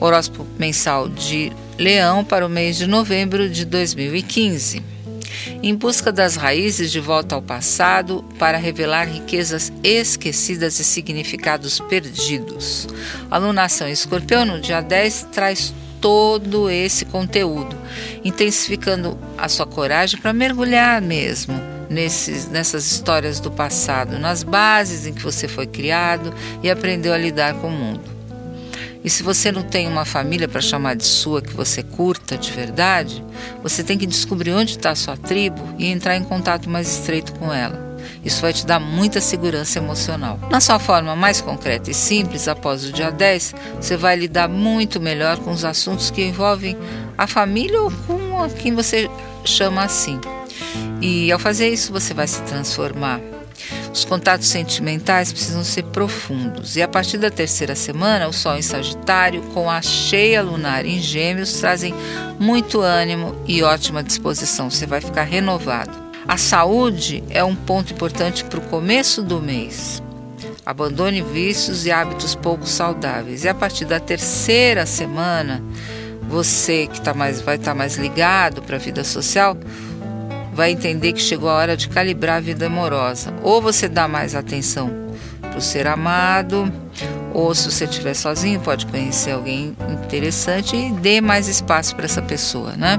Horóscopo mensal de Leão para o mês de novembro de 2015. Em busca das raízes de volta ao passado para revelar riquezas esquecidas e significados perdidos. A lunação escorpião no dia 10 traz todo esse conteúdo, intensificando a sua coragem para mergulhar mesmo nesses, nessas histórias do passado, nas bases em que você foi criado e aprendeu a lidar com o mundo. E se você não tem uma família para chamar de sua que você curta de verdade, você tem que descobrir onde está a sua tribo e entrar em contato mais estreito com ela. Isso vai te dar muita segurança emocional. Na sua forma mais concreta e simples, após o dia 10, você vai lidar muito melhor com os assuntos que envolvem a família ou com quem você chama assim. E ao fazer isso, você vai se transformar os contatos sentimentais precisam ser profundos. E a partir da terceira semana, o Sol em Sagitário, com a cheia lunar em Gêmeos, trazem muito ânimo e ótima disposição. Você vai ficar renovado. A saúde é um ponto importante para o começo do mês. Abandone vícios e hábitos pouco saudáveis. E a partir da terceira semana, você que tá mais, vai estar tá mais ligado para a vida social, vai entender que chegou a hora de calibrar a vida amorosa. Ou você dá mais atenção para o ser amado, ou se você estiver sozinho, pode conhecer alguém interessante e dê mais espaço para essa pessoa, né?